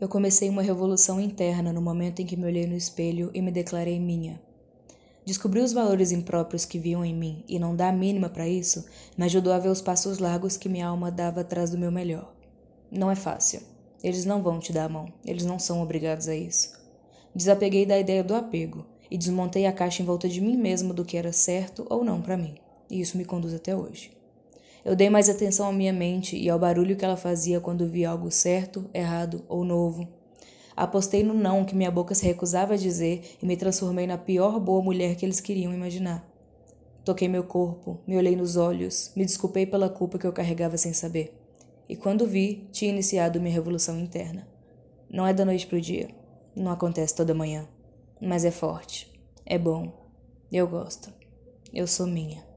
Eu comecei uma revolução interna no momento em que me olhei no espelho e me declarei minha. Descobrir os valores impróprios que viam em mim e não dar a mínima para isso me ajudou a ver os passos largos que minha alma dava atrás do meu melhor. Não é fácil. Eles não vão te dar a mão, eles não são obrigados a isso. Desapeguei da ideia do apego e desmontei a caixa em volta de mim mesmo do que era certo ou não para mim, e isso me conduz até hoje. Eu dei mais atenção à minha mente e ao barulho que ela fazia quando via algo certo, errado ou novo, Apostei no não que minha boca se recusava a dizer e me transformei na pior boa mulher que eles queriam imaginar. Toquei meu corpo, me olhei nos olhos, me desculpei pela culpa que eu carregava sem saber. E quando vi, tinha iniciado minha revolução interna. Não é da noite para o dia, não acontece toda manhã, mas é forte, é bom, eu gosto, eu sou minha.